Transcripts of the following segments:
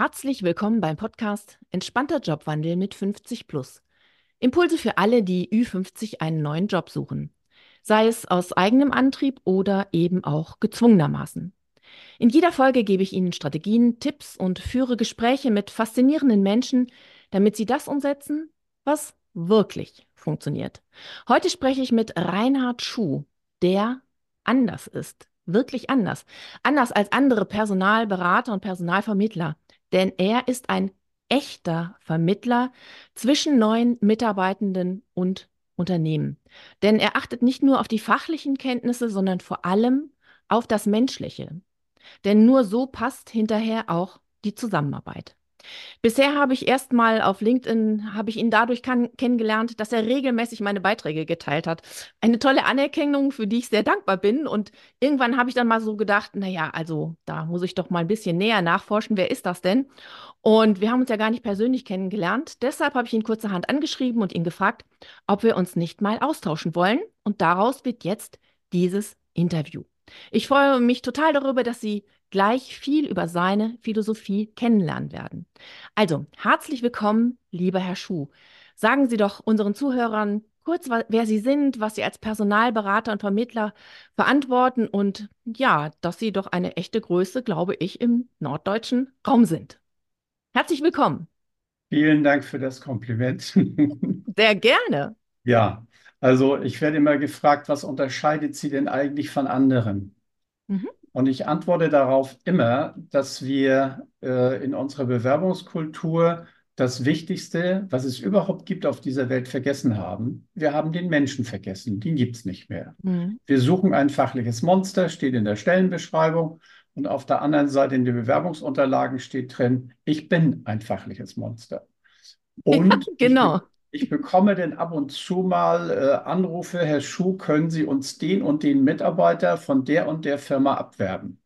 Herzlich willkommen beim Podcast Entspannter Jobwandel mit 50 Plus. Impulse für alle, die Ü50 einen neuen Job suchen. Sei es aus eigenem Antrieb oder eben auch gezwungenermaßen. In jeder Folge gebe ich Ihnen Strategien, Tipps und führe Gespräche mit faszinierenden Menschen, damit Sie das umsetzen, was wirklich funktioniert. Heute spreche ich mit Reinhard Schuh, der anders ist. Wirklich anders. Anders als andere Personalberater und Personalvermittler denn er ist ein echter Vermittler zwischen neuen Mitarbeitenden und Unternehmen. Denn er achtet nicht nur auf die fachlichen Kenntnisse, sondern vor allem auf das Menschliche. Denn nur so passt hinterher auch die Zusammenarbeit. Bisher habe ich erst mal auf LinkedIn, habe ich ihn dadurch kann, kennengelernt, dass er regelmäßig meine Beiträge geteilt hat. Eine tolle Anerkennung, für die ich sehr dankbar bin. Und irgendwann habe ich dann mal so gedacht, naja, also da muss ich doch mal ein bisschen näher nachforschen, wer ist das denn? Und wir haben uns ja gar nicht persönlich kennengelernt. Deshalb habe ich ihn kurzerhand angeschrieben und ihn gefragt, ob wir uns nicht mal austauschen wollen. Und daraus wird jetzt dieses Interview. Ich freue mich total darüber, dass Sie gleich viel über seine Philosophie kennenlernen werden. Also, herzlich willkommen, lieber Herr Schuh. Sagen Sie doch unseren Zuhörern kurz, wer Sie sind, was Sie als Personalberater und Vermittler verantworten und ja, dass Sie doch eine echte Größe, glaube ich, im norddeutschen Raum sind. Herzlich willkommen. Vielen Dank für das Kompliment. Sehr gerne. Ja, also ich werde immer gefragt, was unterscheidet Sie denn eigentlich von anderen? Mhm. Und ich antworte darauf immer, dass wir äh, in unserer Bewerbungskultur das Wichtigste, was es überhaupt gibt auf dieser Welt, vergessen haben. Wir haben den Menschen vergessen. Den gibt es nicht mehr. Mhm. Wir suchen ein fachliches Monster, steht in der Stellenbeschreibung. Und auf der anderen Seite in den Bewerbungsunterlagen steht drin, ich bin ein fachliches Monster. Und ja, genau. Ich bekomme denn ab und zu mal äh, Anrufe, Herr Schuh, können Sie uns den und den Mitarbeiter von der und der Firma abwerben?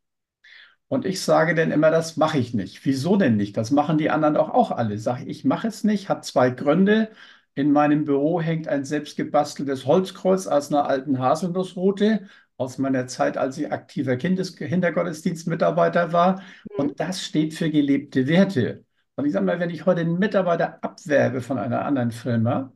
Und ich sage dann immer, das mache ich nicht. Wieso denn nicht? Das machen die anderen auch, auch alle. Sage ich, mache es nicht, hat zwei Gründe. In meinem Büro hängt ein selbstgebasteltes Holzkreuz aus einer alten Haselnussroute aus meiner Zeit, als ich aktiver Kindes Kindergottesdienstmitarbeiter war. Mhm. Und das steht für gelebte Werte. Und ich sage mal, wenn ich heute einen Mitarbeiter abwerbe von einer anderen Firma,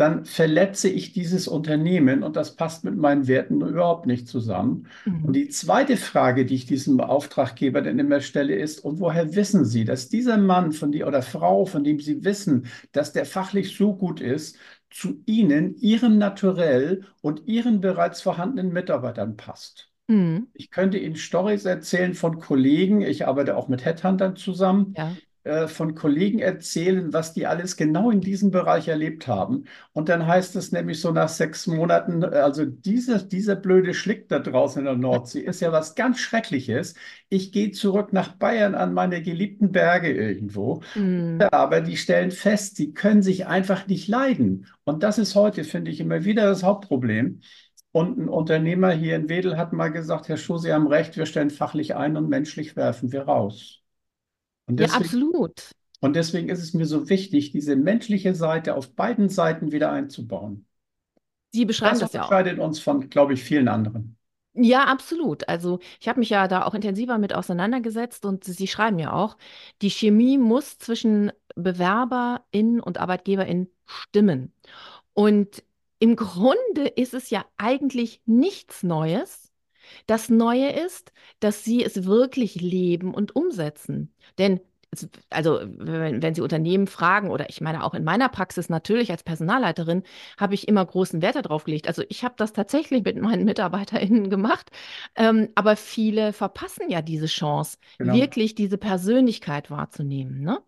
dann verletze ich dieses Unternehmen und das passt mit meinen Werten überhaupt nicht zusammen. Mhm. Und die zweite Frage, die ich diesem Auftraggeber dann immer stelle, ist, und woher wissen Sie, dass dieser Mann von die oder Frau, von dem Sie wissen, dass der fachlich so gut ist, zu Ihnen, Ihrem Naturell und Ihren bereits vorhandenen Mitarbeitern passt? Mhm. Ich könnte Ihnen Stories erzählen von Kollegen. Ich arbeite auch mit Headhuntern zusammen, ja. Äh, von Kollegen erzählen, was die alles genau in diesem Bereich erlebt haben. Und dann heißt es nämlich so nach sechs Monaten, also diese, dieser blöde Schlick da draußen in der Nordsee ist ja was ganz Schreckliches. Ich gehe zurück nach Bayern an meine geliebten Berge irgendwo. Mhm. Aber die stellen fest, sie können sich einfach nicht leiden. Und das ist heute, finde ich, immer wieder das Hauptproblem. Und ein Unternehmer hier in Wedel hat mal gesagt, Herr Schuh, Sie haben recht, wir stellen fachlich ein und menschlich werfen wir raus. Deswegen, ja, absolut. Und deswegen ist es mir so wichtig, diese menschliche Seite auf beiden Seiten wieder einzubauen. Sie beschreiben das, das ja auch. Das unterscheidet uns von, glaube ich, vielen anderen. Ja, absolut. Also ich habe mich ja da auch intensiver mit auseinandergesetzt und Sie schreiben ja auch, die Chemie muss zwischen BewerberInnen und ArbeitgeberInnen stimmen. Und im Grunde ist es ja eigentlich nichts Neues, das Neue ist, dass sie es wirklich leben und umsetzen. Denn also wenn, wenn, Sie Unternehmen fragen, oder ich meine auch in meiner Praxis natürlich als Personalleiterin, habe ich immer großen Wert darauf gelegt. Also ich habe das tatsächlich mit meinen MitarbeiterInnen gemacht, ähm, aber viele verpassen ja diese Chance, genau. wirklich diese Persönlichkeit wahrzunehmen. Ne?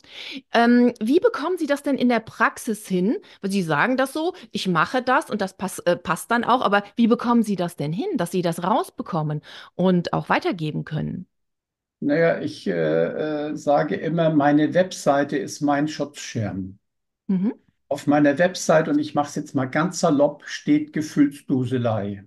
Ähm, wie bekommen Sie das denn in der Praxis hin? Weil Sie sagen das so, ich mache das und das pass, äh, passt dann auch, aber wie bekommen Sie das denn hin, dass Sie das rausbekommen und auch weitergeben können? Naja, ich äh, äh, sage immer, meine Webseite ist mein Schutzschirm. Mhm. Auf meiner Webseite, und ich mache es jetzt mal ganz salopp, steht Gefühlsduselei.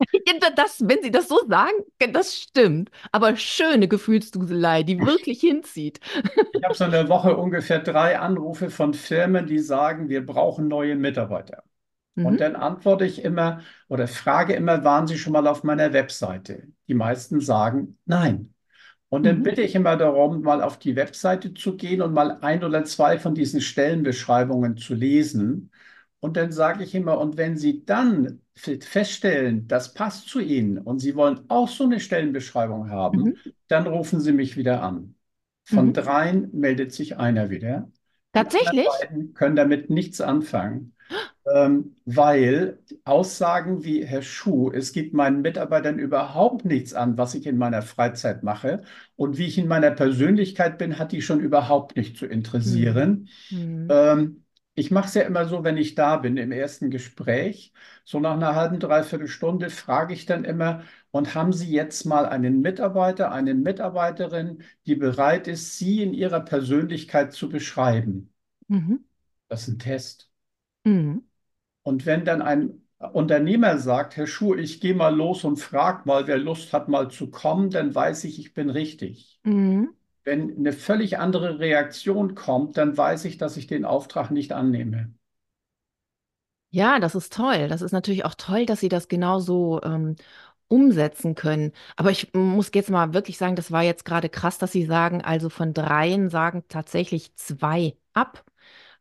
Das, wenn Sie das so sagen, das stimmt. Aber schöne Gefühlsduselei, die wirklich hinzieht. Ich habe so eine Woche ungefähr drei Anrufe von Firmen, die sagen, wir brauchen neue Mitarbeiter. Mhm. Und dann antworte ich immer oder frage immer, waren Sie schon mal auf meiner Webseite? Die meisten sagen nein. Und dann Mhm. bitte ich immer darum, mal auf die Webseite zu gehen und mal ein oder zwei von diesen Stellenbeschreibungen zu lesen. Und dann sage ich immer, und wenn Sie dann fe- feststellen, das passt zu Ihnen und Sie wollen auch so eine Stellenbeschreibung haben, Mhm. dann rufen Sie mich wieder an. Von Mhm. dreien meldet sich einer wieder. Die Tatsächlich? beiden können damit nichts anfangen. Ähm, weil Aussagen wie Herr Schuh, es geht meinen Mitarbeitern überhaupt nichts an, was ich in meiner Freizeit mache und wie ich in meiner Persönlichkeit bin, hat die schon überhaupt nicht zu interessieren. Mhm. Ähm, ich mache es ja immer so, wenn ich da bin im ersten Gespräch, so nach einer halben, dreiviertel Stunde frage ich dann immer, und haben Sie jetzt mal einen Mitarbeiter, eine Mitarbeiterin, die bereit ist, Sie in Ihrer Persönlichkeit zu beschreiben? Mhm. Das ist ein Test. Mhm. Und wenn dann ein Unternehmer sagt, Herr Schuh, ich gehe mal los und frag mal, wer Lust hat, mal zu kommen, dann weiß ich, ich bin richtig. Mhm. Wenn eine völlig andere Reaktion kommt, dann weiß ich, dass ich den Auftrag nicht annehme. Ja, das ist toll. Das ist natürlich auch toll, dass Sie das genauso ähm, umsetzen können. Aber ich muss jetzt mal wirklich sagen, das war jetzt gerade krass, dass Sie sagen, also von dreien sagen tatsächlich zwei ab.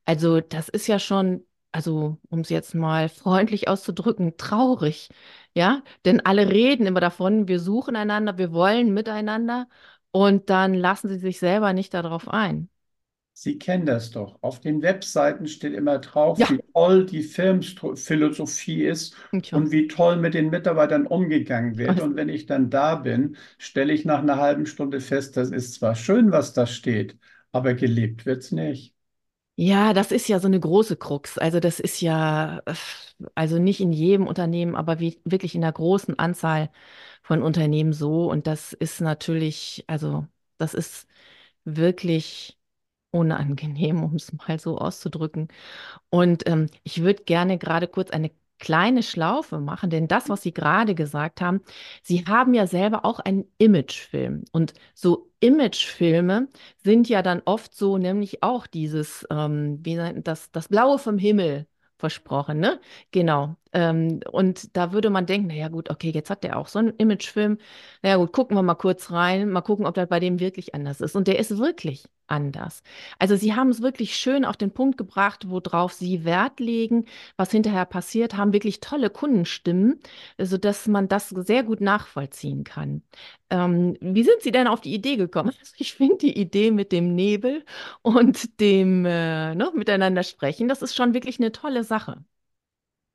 Also das ist ja schon, also um es jetzt mal freundlich auszudrücken, traurig. Ja, denn alle reden immer davon, wir suchen einander, wir wollen miteinander und dann lassen sie sich selber nicht darauf ein. Sie kennen das doch. Auf den Webseiten steht immer drauf, Ja, wie toll die Firmenphilosophie ist tja. und wie toll mit den Mitarbeitern umgegangen wird. Also, Und wenn ich dann da bin, stelle ich nach einer halben Stunde fest, das ist zwar schön, was da steht, aber gelebt wird es nicht. Ja, das ist ja so eine große Krux. Also das ist ja, äh, also nicht in jedem Unternehmen, aber wie, wirklich in der großen Anzahl von Unternehmen so. Und das ist natürlich, also das ist wirklich unangenehm, um es mal so auszudrücken. Und ähm, ich würde gerne gerade kurz eine kleine Schlaufe machen, denn das, was Sie gerade gesagt haben, Sie haben ja selber auch einen Imagefilm. Und so Imagefilme sind ja dann oft so, nämlich auch dieses, ähm, wie das, das Blaue vom Himmel versprochen, ne? Genau. Ähm, und da würde man denken, naja gut, okay, jetzt hat der auch so einen Imagefilm. Naja gut, gucken wir mal kurz rein, mal gucken, ob das bei dem wirklich anders ist. Und der ist wirklich anders. Also Sie haben es wirklich schön auf den Punkt gebracht, worauf Sie Wert legen, was hinterher passiert, haben wirklich tolle Kundenstimmen, sodass man das sehr gut nachvollziehen kann. Ähm, wie sind Sie denn auf die Idee gekommen? Also ich finde die Idee mit dem Nebel und dem äh, ne, Miteinander sprechen, das ist schon wirklich eine tolle Sache.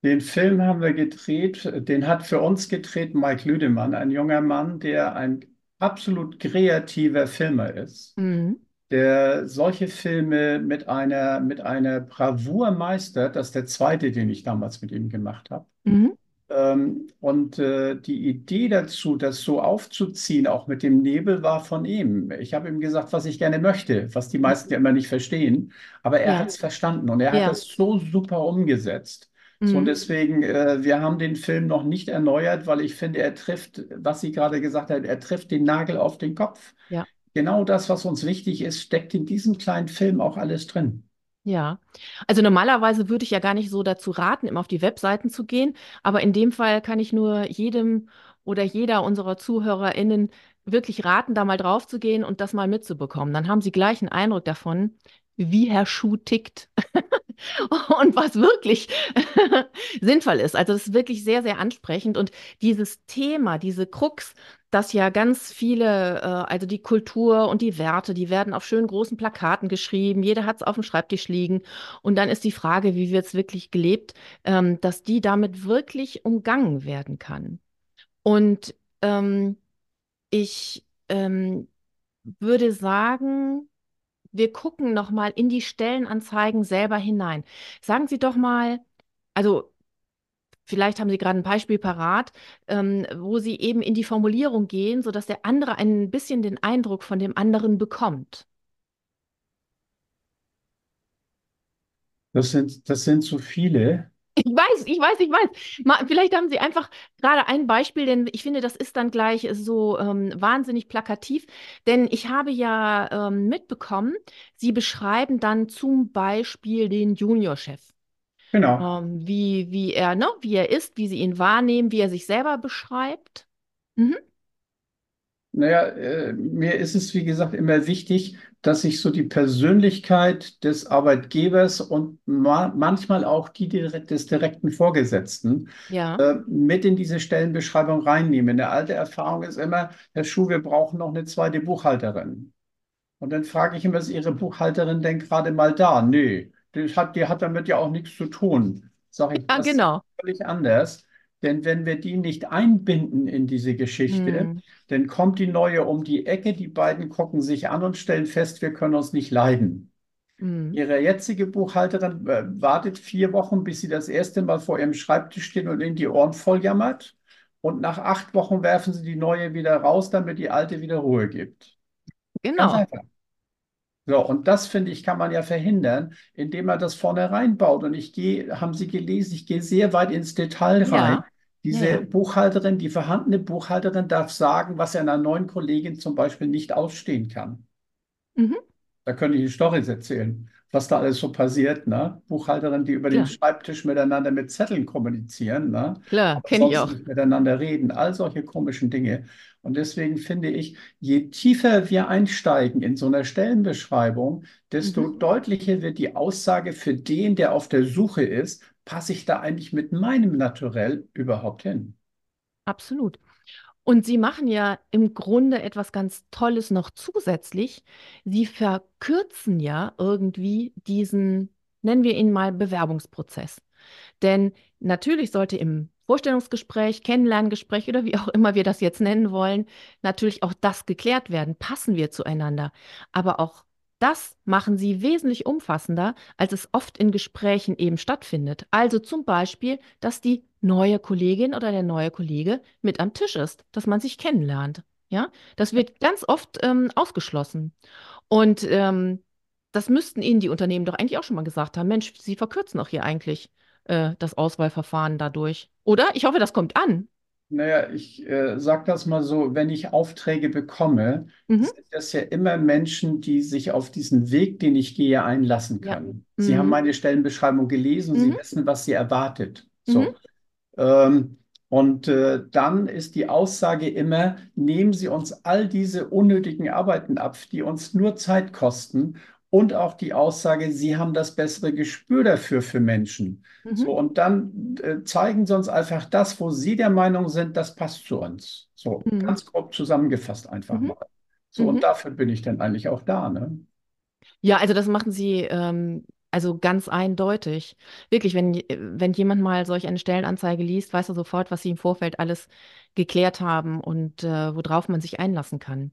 Den Film haben wir gedreht, den hat für uns gedreht Mike Lüdemann, ein junger Mann, der ein absolut kreativer Filmer ist, Mhm. Der solche Filme mit einer, mit einer Bravour meistert. Das ist der zweite, den ich damals mit ihm gemacht habe. Mhm. Ähm, und äh, die Idee dazu, das so aufzuziehen, auch mit dem Nebel, war von ihm. Ich habe ihm gesagt, was ich gerne möchte, was die meisten ja immer nicht verstehen. Aber er hat Ja, es verstanden und er hat ja. es so super umgesetzt. So, und Mhm. deswegen, äh, wir haben den Film noch nicht erneuert, weil ich finde, er trifft, was sie gerade gesagt hat, er trifft den Nagel auf den Kopf. Ja. Genau das, was uns wichtig ist, steckt in diesem kleinen Film auch alles drin. Ja, also normalerweise würde ich ja gar nicht so dazu raten, immer auf die Webseiten zu gehen, aber in dem Fall kann ich nur jedem oder jeder unserer ZuhörerInnen wirklich raten, da mal drauf zu gehen und das mal mitzubekommen. Dann haben sie gleich einen Eindruck davon, wie Herr Schuh tickt und was wirklich sinnvoll ist. Also das ist wirklich sehr, sehr ansprechend und dieses Thema, diese Krux, dass ja ganz viele, äh, also die Kultur und die Werte, die werden auf schönen großen Plakaten geschrieben, jeder hat es auf dem Schreibtisch liegen und dann ist die Frage, wie wird es wirklich gelebt, ähm, dass die damit wirklich umgangen werden kann. Und ähm, ich ähm, würde sagen, wir gucken noch mal in die Stellenanzeigen selber hinein. Sagen Sie doch mal, also vielleicht haben Sie gerade ein Beispiel parat, ähm, wo Sie eben in die Formulierung gehen, sodass der andere ein bisschen den Eindruck von dem anderen bekommt. Das sind, das sind so viele. Ich weiß, ich weiß, ich weiß. Mal, vielleicht haben Sie einfach gerade ein Beispiel, denn ich finde, das ist dann gleich so ähm, wahnsinnig plakativ. Denn ich habe ja ähm, mitbekommen, Sie beschreiben dann zum Beispiel den Juniorchef. Genau. ähm, wie, wie er, ne, wie er ist, wie sie ihn wahrnehmen, wie er sich selber beschreibt. Mhm. Naja, äh, mir ist es, wie gesagt, immer wichtig, dass ich so die Persönlichkeit des Arbeitgebers und ma manchmal auch die direkt, des direkten Vorgesetzten Ja. äh, mit in diese Stellenbeschreibung reinnehme. Eine alte Erfahrung ist immer, Herr Schuh, wir brauchen noch eine zweite Buchhalterin. Und dann frage ich immer, ist Ihre Buchhalterin denn gerade mal da? Nee, die hat, die hat damit ja auch nichts zu tun. Sage ich, Ja, das ist genau. völlig anders. Denn wenn wir die nicht einbinden in diese Geschichte, Hm, dann kommt die neue um die Ecke, die beiden gucken sich an und stellen fest, wir können uns nicht leiden. hm, Ihre jetzige Buchhalterin äh, wartet vier Wochen, bis sie das erste Mal vor ihrem Schreibtisch steht und in die Ohren voll jammert. Und nach acht Wochen werfen sie die neue wieder raus, damit die alte wieder Ruhe gibt. Genau. So, und das finde ich, kann man ja verhindern, indem man das vornherein baut. Und ich gehe, haben Sie gelesen, ich gehe sehr weit ins Detail rein. Ja, Diese ja. Buchhalterin, die vorhandene Buchhalterin darf sagen, was er einer neuen Kollegin zum Beispiel nicht ausstehen kann. Mhm, Da könnte ich Storys erzählen, was da alles so passiert, ne? Buchhalterinnen, die über den klar, Schreibtisch miteinander mit Zetteln kommunizieren, ne? klar, kenne ich auch. nicht miteinander reden, all solche komischen Dinge. Und deswegen finde ich, je tiefer wir einsteigen in so einer Stellenbeschreibung, desto Mhm, deutlicher wird die Aussage für den, der auf der Suche ist, passe ich da eigentlich mit meinem Naturell überhaupt hin? absolut. Und Sie machen ja im Grunde etwas ganz Tolles noch zusätzlich. Sie verkürzen ja irgendwie diesen, nennen wir ihn mal, Bewerbungsprozess. Denn natürlich sollte im Vorstellungsgespräch, Kennenlerngespräch oder wie auch immer wir das jetzt nennen wollen, natürlich auch das geklärt werden. Passen wir zueinander? Aber auch das machen sie wesentlich umfassender, als es oft in Gesprächen eben stattfindet. Also zum Beispiel, dass die neue Kollegin oder der neue Kollege mit am Tisch ist, dass man sich kennenlernt. Ja, das wird ganz oft ähm, ausgeschlossen. Und ähm, das müssten Ihnen die Unternehmen doch eigentlich auch schon mal gesagt haben. Mensch, Sie verkürzen doch hier eigentlich äh, das Auswahlverfahren dadurch. Oder? Ich hoffe, das kommt an. Naja, ich äh, sage das mal so, wenn ich Aufträge bekomme, Mhm. sind das ja immer Menschen, die sich auf diesen Weg, den ich gehe, einlassen Ja. können. Sie haben Mhm. meine Stellenbeschreibung gelesen, Sie Mhm. wissen, was Sie erwartet. Mhm. So. Ähm, und äh, dann ist die Aussage immer, nehmen Sie uns all diese unnötigen Arbeiten ab, die uns nur Zeit kosten. Und auch die Aussage, Sie haben das bessere Gespür dafür für Menschen. Mhm. So, und dann äh, zeigen Sie uns einfach das, wo Sie der Meinung sind, das passt zu uns. So, Mhm. ganz grob zusammengefasst einfach Mhm. mal. So, und Mhm. dafür bin ich dann eigentlich auch da, ne? Ja, also das machen Sie ähm, also ganz eindeutig. Wirklich, wenn, j- wenn jemand mal solch eine Stellenanzeige liest, weiß er sofort, was Sie im Vorfeld alles geklärt haben und äh, worauf man sich einlassen kann.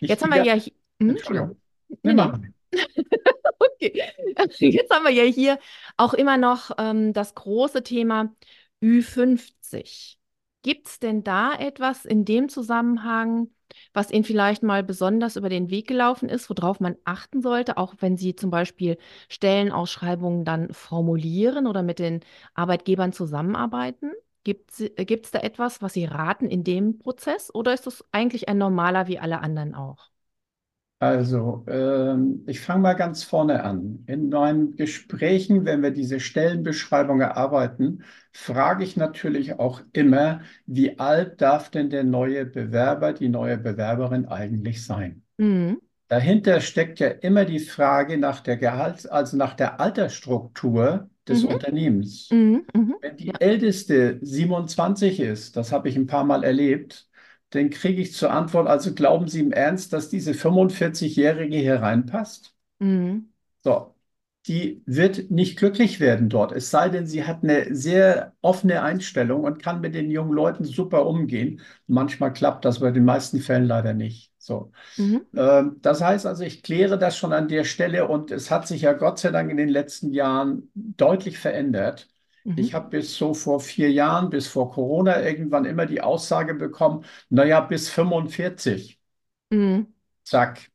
Ich Jetzt haben wir ja, ja, hm, Entschuldigung. Nee, nee. Okay. Jetzt haben wir ja hier auch immer noch ähm, das große Thema Ü50. Gibt es denn da etwas in dem Zusammenhang, was Ihnen vielleicht mal besonders über den Weg gelaufen ist, worauf man achten sollte, auch wenn Sie zum Beispiel Stellenausschreibungen dann formulieren oder mit den Arbeitgebern zusammenarbeiten? Gibt es da etwas, was Sie raten in dem Prozess oder ist das eigentlich ein normaler wie alle anderen auch? Also, ähm, ich fange mal ganz vorne an. In meinen Gesprächen, wenn wir diese Stellenbeschreibung erarbeiten, frage ich natürlich auch immer, wie alt darf denn der neue Bewerber, die neue Bewerberin eigentlich sein? Mhm. Dahinter steckt ja immer die Frage nach der Gehalts-, also nach der Altersstruktur des Mhm. Unternehmens. Mhm. Mhm. Wenn die Ja. älteste 27 ist, das habe ich ein paar Mal erlebt, dann kriege ich zur Antwort, also glauben Sie im Ernst, dass diese 45-Jährige hier reinpasst? Mhm. So, die wird nicht glücklich werden dort, es sei denn, sie hat eine sehr offene Einstellung und kann mit den jungen Leuten super umgehen. Manchmal klappt das, aber in den meisten Fällen leider nicht. So. Mhm. Ähm, Das heißt also, ich kläre das schon an der Stelle und es hat sich ja Gott sei Dank in den letzten Jahren deutlich verändert. Mhm. Ich habe bis so vor vier Jahren, bis vor Corona irgendwann immer die Aussage bekommen, naja, bis 45. Mhm. Zack,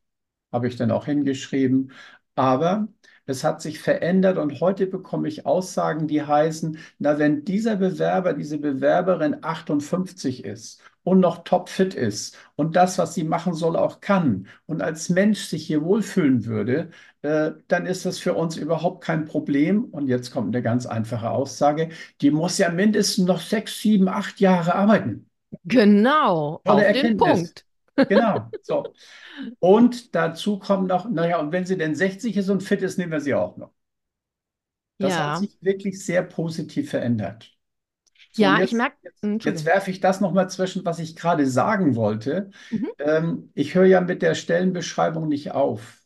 habe ich dann auch hingeschrieben. Aber es hat sich verändert und heute bekomme ich Aussagen, die heißen, na, wenn dieser Bewerber, diese Bewerberin 58 ist und noch topfit ist und das, was sie machen soll, auch kann und als Mensch sich hier wohlfühlen würde, äh, dann ist das für uns überhaupt kein Problem. Und jetzt kommt eine ganz einfache Aussage, die muss ja mindestens noch sechs, sieben, acht Jahre arbeiten. Genau, Tolle auf den Erkenntnis. Punkt. Genau. So. Und dazu kommt noch, naja, und wenn sie denn 60 ist und fit ist, nehmen wir sie auch noch. Das hat Ja, sich wirklich sehr positiv verändert. So, ja, ich jetzt, merke, jetzt, jetzt Entschuldigung. werfe ich das nochmal zwischen, was ich gerade sagen wollte. Mhm, Ähm, ich höre ja mit der Stellenbeschreibung nicht auf.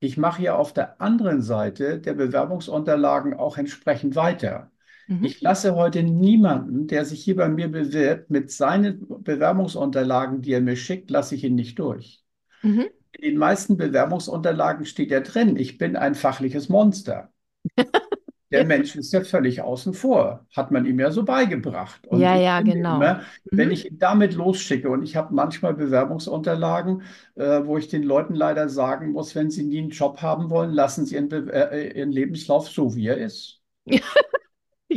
Ich mache ja auf der anderen Seite der Bewerbungsunterlagen auch entsprechend weiter. Mhm, Ich lasse heute niemanden, der sich hier bei mir bewirbt, mit seinen Bewerbungsunterlagen, die er mir schickt, lasse ich ihn nicht durch. mhm. In den meisten Bewerbungsunterlagen steht ja drin, ich bin ein fachliches Monster. Der Mensch ist ja völlig außen vor, hat man ihm ja so beigebracht. Und ja, ja, genau. immer, wenn Mhm, ich ihn damit losschicke, und ich habe manchmal Bewerbungsunterlagen, äh, wo ich den Leuten leider sagen muss, wenn sie nie einen Job haben wollen, lassen sie ihren, Be äh, ihren Lebenslauf so, wie er ist.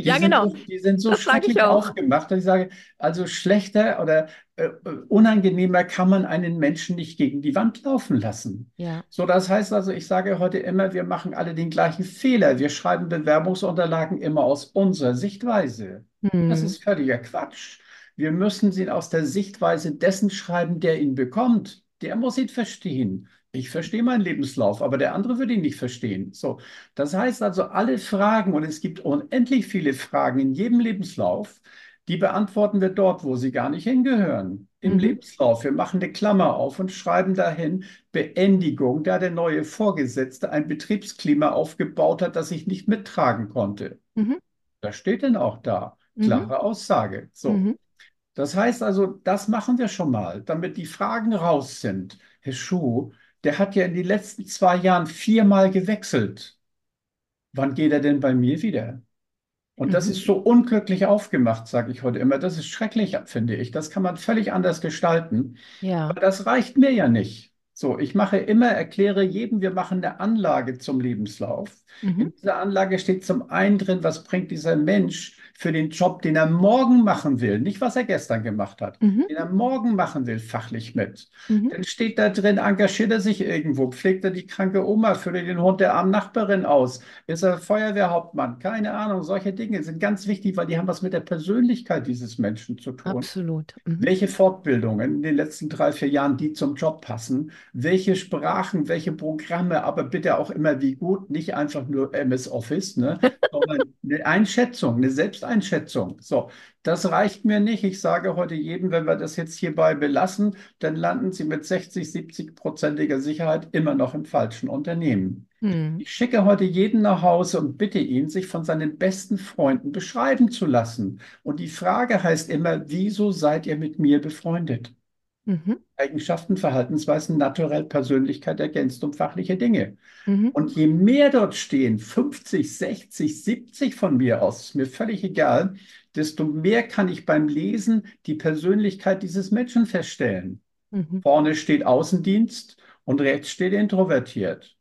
Die Ja, sind genau. so, die sind so Das schrecklich auch. aufgemacht, dass ich sage, also schlechter oder äh, unangenehmer kann man einen Menschen nicht gegen die Wand laufen lassen. Ja. So, das heißt also, ich sage heute immer, wir machen alle den gleichen Fehler. Wir schreiben Bewerbungsunterlagen immer aus unserer Sichtweise. Das Hm, ist völliger Quatsch. Wir müssen sie aus der Sichtweise dessen schreiben, der ihn bekommt. Der muss ihn verstehen. Ich verstehe meinen Lebenslauf, aber der andere würde ihn nicht verstehen. So, das heißt also, alle Fragen, und es gibt unendlich viele Fragen in jedem Lebenslauf, die beantworten wir dort, wo sie gar nicht hingehören. Im Mhm, Lebenslauf. Wir machen eine Klammer auf und schreiben dahin Beendigung, da der neue Vorgesetzte ein Betriebsklima aufgebaut hat, das ich nicht mittragen konnte. mhm, Das steht denn auch da. mhm, Klare Aussage. So. mhm, Das heißt also, das machen wir schon mal, damit die Fragen raus sind. Herr Schuh, der hat ja in den letzten zwei Jahren viermal gewechselt. Wann geht er denn bei mir wieder? Und das mhm. ist so unglücklich aufgemacht, sage ich heute immer. Das ist schrecklich, finde ich. Das kann man völlig anders gestalten. Ja. Aber das reicht mir ja nicht. So, ich mache immer, erkläre jedem, wir machen eine Anlage zum Lebenslauf. Mhm, In dieser Anlage steht zum einen drin, was bringt dieser Mensch für den Job, den er morgen machen will, nicht was er gestern gemacht hat, mhm, den er morgen machen will, fachlich mit. mhm, Dann steht da drin, engagiert er sich irgendwo, pflegt er die kranke Oma, führt er den Hund der armen Nachbarin aus, ist er Feuerwehrhauptmann, keine Ahnung, solche Dinge sind ganz wichtig, weil die haben was mit der Persönlichkeit dieses Menschen zu tun. absolut. Mhm, Welche Fortbildungen in den letzten drei, vier Jahren, die zum Job passen, welche Sprachen, welche Programme, aber bitte auch immer wie gut, nicht einfach nur MS Office, ne, sondern eine Einschätzung, eine Selbsteinschätzung. So, das reicht mir nicht. Ich sage heute jedem, wenn wir das jetzt hierbei belassen, dann landen Sie mit 60, 70-prozentiger Sicherheit immer noch im falschen Unternehmen. mhm, Ich schicke heute jeden nach Hause und bitte ihn, sich von seinen besten Freunden beschreiben zu lassen. Und die Frage heißt immer, wieso seid ihr mit mir befreundet? Mhm, Eigenschaften, Verhaltensweisen, Naturell, Persönlichkeit ergänzt um fachliche Dinge. mhm, Und je mehr dort stehen, 50, 60, 70 von mir aus, ist mir völlig egal, desto mehr kann ich beim Lesen die Persönlichkeit dieses Menschen feststellen. mhm. Vorne steht Außendienst und rechts steht introvertiert.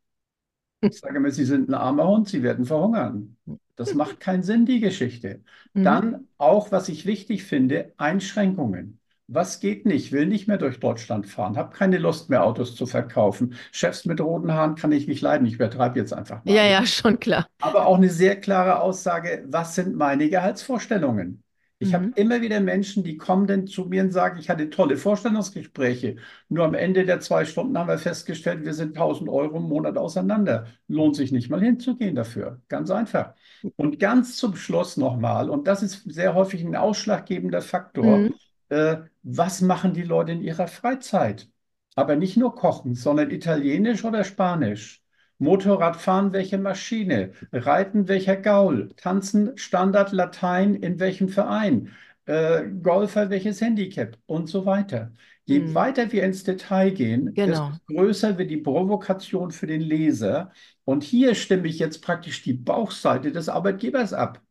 Ich sage mir, Sie sind ein armer Hund, Sie werden verhungern. Das macht keinen Sinn, die Geschichte. Mhm, Dann auch, was ich wichtig finde, Einschränkungen. Was geht nicht? Will nicht mehr durch Deutschland fahren, habe keine Lust mehr, Autos zu verkaufen. Chefs mit roten Haaren kann ich nicht leiden. Ich übertreibe jetzt einfach Ja, mal. ja, schon klar. Aber auch eine sehr klare Aussage, was sind meine Gehaltsvorstellungen? Ich habe Mhm, immer wieder Menschen, die kommen dann zu mir und sagen, ich hatte tolle Vorstellungsgespräche. Nur am Ende der zwei Stunden haben wir festgestellt, wir sind 1000 Euro im Monat auseinander. Lohnt sich nicht mal hinzugehen dafür. Ganz einfach. Und ganz zum Schluss nochmal, und das ist sehr häufig ein ausschlaggebender Faktor, mhm, äh, was machen die Leute in ihrer Freizeit? Aber nicht nur kochen, sondern Italienisch oder Spanisch. Motorradfahren, welche Maschine? Reiten, welcher Gaul? Tanzen, Standard Latein, in welchem Verein? Äh, Golfer, welches Handicap? Und so weiter. Je mhm. weiter wir ins Detail gehen, desto Genau. größer wird die Provokation für den Leser. Und hier stimme ich jetzt praktisch die Bauchseite des Arbeitgebers ab.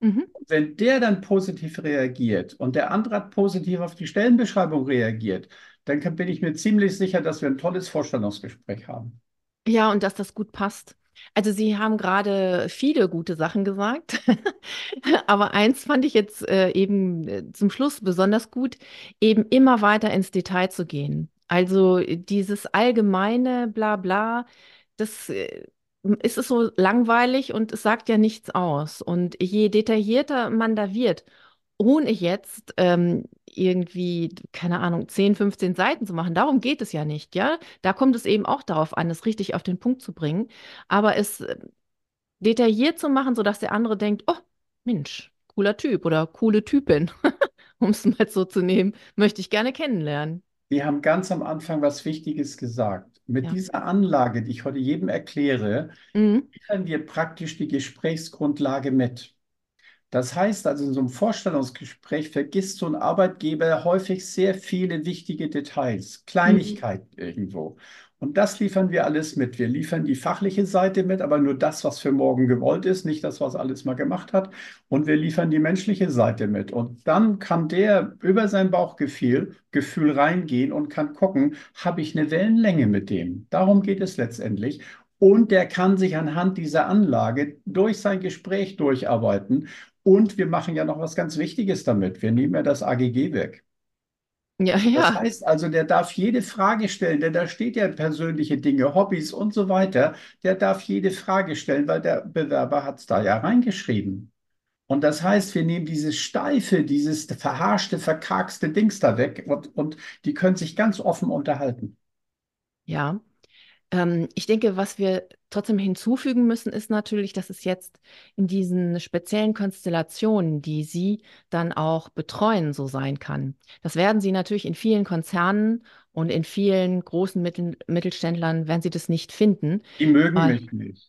Mhm. Wenn der dann positiv reagiert und der andere hat positiv auf die Stellenbeschreibung reagiert, dann kann, bin ich mir ziemlich sicher, dass wir ein tolles Vorstellungsgespräch haben. Ja, und dass das gut passt. Also Sie haben gerade viele gute Sachen gesagt, aber eins fand ich jetzt äh, eben äh, zum Schluss besonders gut, eben immer weiter ins Detail zu gehen. Also äh, dieses allgemeine Blabla, das äh, ist es so langweilig und es sagt ja nichts aus. Und je detaillierter man da wird, ohne jetzt ähm, irgendwie, keine Ahnung, 10, 15 Seiten zu machen. Darum geht es ja nicht, ja. Da kommt es eben auch darauf an, es richtig auf den Punkt zu bringen. Aber es äh, detailliert zu machen, sodass der andere denkt, oh, Mensch, cooler Typ oder coole Typin, um es mal so zu nehmen, möchte ich gerne kennenlernen. Wir haben ganz am Anfang was Wichtiges gesagt. Mit Ja. dieser Anlage, die ich heute jedem erkläre, Mhm. liefern wir praktisch die Gesprächsgrundlage mit. Das heißt also, in so einem Vorstellungsgespräch vergisst so ein Arbeitgeber häufig sehr viele wichtige Details, Mhm. Kleinigkeiten irgendwo. Und das liefern wir alles mit. Wir liefern die fachliche Seite mit, aber nur das, was für morgen gewollt ist, nicht das, was alles mal gemacht hat. Und wir liefern die menschliche Seite mit. Und dann kann der über sein Bauchgefühl Gefühl reingehen und kann gucken, habe ich eine Wellenlänge mit dem? Darum geht es letztendlich. Und der kann sich anhand dieser Anlage durch sein Gespräch durcharbeiten. Und wir machen ja noch was ganz Wichtiges damit. Wir nehmen ja das AGG weg. Ja, Das ja. heißt also, der darf jede Frage stellen, denn da steht ja persönliche Dinge, Hobbys und so weiter. Der darf jede Frage stellen, weil der Bewerber hat es da ja reingeschrieben. Und das heißt, wir nehmen dieses steife, dieses verharschte, verkarkste Dings da weg und, und die können sich ganz offen unterhalten. Ja. Ähm, ich denke, was wir trotzdem hinzufügen müssen, ist natürlich, dass es jetzt in diesen speziellen Konstellationen, die Sie dann auch betreuen, so sein kann. Das werden Sie natürlich in vielen Konzernen und in vielen großen Mittel Mittelständlern, werden Sie das nicht finden. Die mögen Weil mich nicht.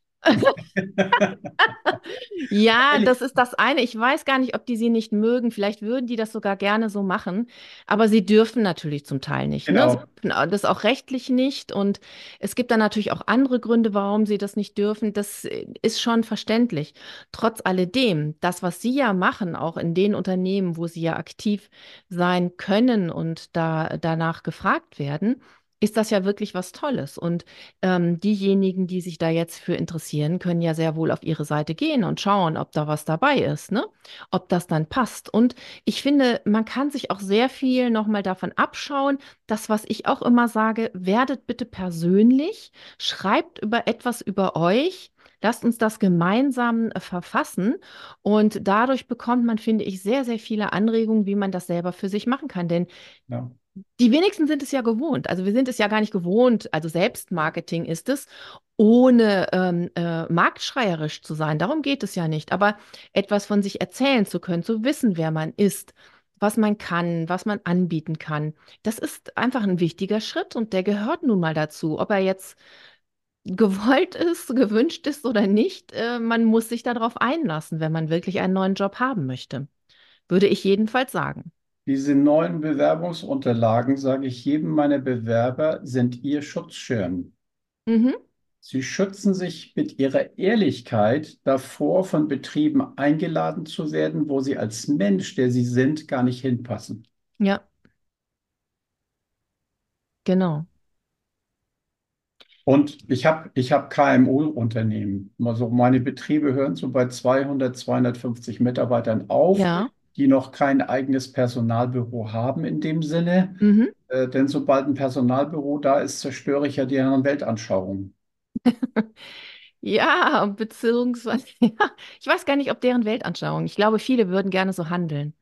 Ja, das ist das eine. Ich weiß gar nicht, ob die sie nicht mögen. Vielleicht würden die das sogar gerne so machen, aber sie dürfen natürlich zum Teil nicht, ne? Sie genau. au- das auch rechtlich nicht und es gibt dann natürlich auch andere Gründe, warum sie das nicht dürfen. Das äh, ist schon verständlich. Trotz alledem, das, was sie ja machen, auch in den Unternehmen, wo sie ja aktiv sein können und da danach gefragt werden, ist das ja wirklich was Tolles. Und ähm, diejenigen, die sich da jetzt für interessieren, können ja sehr wohl auf ihre Seite gehen und schauen, ob da was dabei ist, ne? Ob das dann passt. Und ich finde, man kann sich auch sehr viel nochmal davon abschauen. Das, was ich auch immer sage, werdet bitte persönlich, schreibt über etwas über euch. Lasst uns das gemeinsam äh, verfassen und dadurch bekommt man, finde ich, sehr, sehr viele Anregungen, wie man das selber für sich machen kann. Denn Ja. Die wenigsten sind es ja gewohnt. Also wir sind es ja gar nicht gewohnt. Also Selbstmarketing ist es, ohne ähm, äh, marktschreierisch zu sein. Darum geht es ja nicht. Aber etwas von sich erzählen zu können, zu wissen, wer man ist, was man kann, was man anbieten kann. Das ist einfach ein wichtiger Schritt und der gehört nun mal dazu. Ob er jetzt gewollt ist, gewünscht ist oder nicht, äh, man muss sich darauf einlassen, wenn man wirklich einen neuen Job haben möchte. Würde ich jedenfalls sagen. Diese neuen Bewerbungsunterlagen, sage ich jedem meiner Bewerber, sind ihr Schutzschirm. Mhm. Sie schützen sich mit ihrer Ehrlichkeit davor, von Betrieben eingeladen zu werden, wo sie als Mensch, der sie sind, gar nicht hinpassen. Ja, genau. Und ich habe ich hab KMU-Unternehmen. Also meine Betriebe hören so bei 200, 250 Mitarbeitern auf, Ja. Die noch kein eigenes Personalbüro haben in dem Sinne. Mhm. Äh, denn sobald ein Personalbüro da ist, zerstöre ich ja deren Weltanschauung. Ja, beziehungsweise, ja, ich weiß gar nicht, ob deren Weltanschauung. Ich glaube, viele würden gerne so handeln,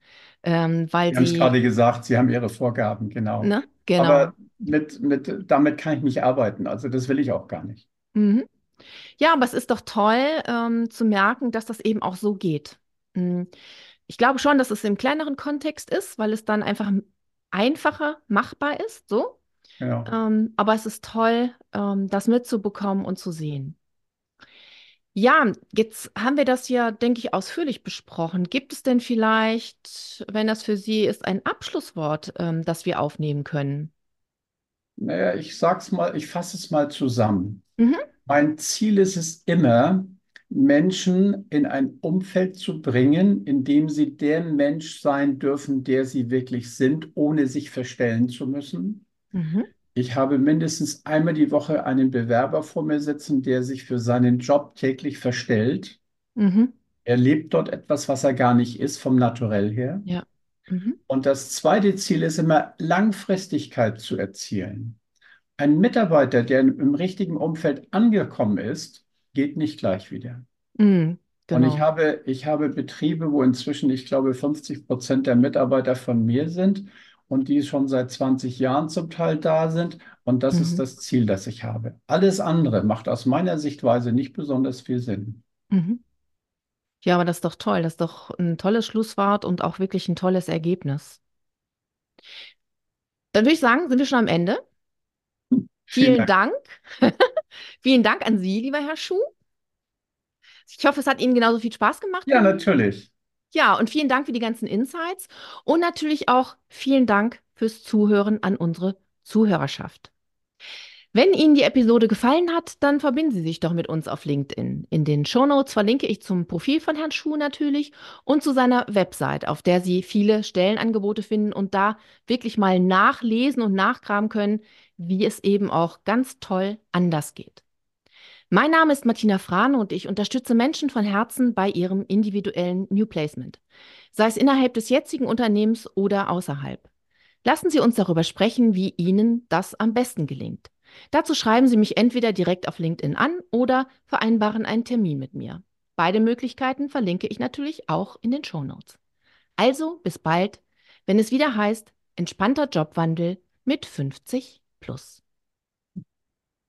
ähm, weil Sie haben es gerade gesagt, Sie haben Ihre Vorgaben, genau. ne, genau. Aber mit, mit, damit kann ich nicht arbeiten. Also das will ich auch gar nicht. Mhm. Ja, aber es ist doch toll, ähm, zu merken, dass das eben auch so geht. Mm, Ich glaube schon, dass es im kleineren Kontext ist, weil es dann einfach einfacher machbar ist, so. Genau. Ähm, aber es ist toll, ähm, das mitzubekommen und zu sehen. Ja, jetzt haben wir das ja, denke ich, ausführlich besprochen. Gibt es denn vielleicht, wenn das für Sie ist, ein Abschlusswort, ähm, das wir aufnehmen können? Naja, ich sag's mal, ich fasse es mal zusammen. Mhm, Mein Ziel ist es immer, Menschen in ein Umfeld zu bringen, in dem sie der Mensch sein dürfen, der sie wirklich sind, ohne sich verstellen zu müssen. mhm, Ich habe mindestens einmal die Woche einen Bewerber vor mir sitzen, der sich für seinen Job täglich verstellt. mhm, Er lebt dort etwas, was er gar nicht ist, vom Naturell her. ja, mhm, Und das zweite Ziel ist immer, Langfristigkeit zu erzielen. Ein Mitarbeiter, der im richtigen Umfeld angekommen ist, geht nicht gleich wieder. mhm. Und ich Genau. habe, ich habe Betriebe, wo inzwischen, ich glaube, 50 Prozent der Mitarbeiter von mir sind und die schon seit 20 Jahren zum Teil da sind. Und das ist Mhm. das Ziel, das ich habe. Alles andere macht aus meiner Sichtweise nicht besonders viel Sinn. Mhm. Ja, aber das ist doch toll. Das ist doch ein tolles Schlusswort und auch wirklich ein tolles Ergebnis. Dann würde ich sagen, sind wir schon am Ende. Vielen Vielen Dank. Dank. Vielen Dank an Sie, lieber Herr Schuh. Ich hoffe, es hat Ihnen genauso viel Spaß gemacht Ja, natürlich. Ja, und vielen Dank für die ganzen Insights und natürlich auch vielen Dank fürs Zuhören an unsere Zuhörerschaft. Wenn Ihnen die Episode gefallen hat, dann verbinden Sie sich doch mit uns auf LinkedIn. In den Shownotes verlinke ich zum Profil von Herrn Schuh natürlich und zu seiner Website, auf der Sie viele Stellenangebote finden und da wirklich mal nachlesen und nachkramen können, wie es eben auch ganz toll anders geht. Mein Name ist Martina Frane und ich unterstütze Menschen von Herzen bei ihrem individuellen New Placement, sei es innerhalb des jetzigen Unternehmens oder außerhalb. Lassen Sie uns darüber sprechen, wie Ihnen das am besten gelingt. Dazu schreiben Sie mich entweder direkt auf LinkedIn an oder vereinbaren einen Termin mit mir. Beide Möglichkeiten verlinke ich natürlich auch in den Shownotes. Also bis bald, wenn es wieder heißt, entspannter Jobwandel mit 50 plus.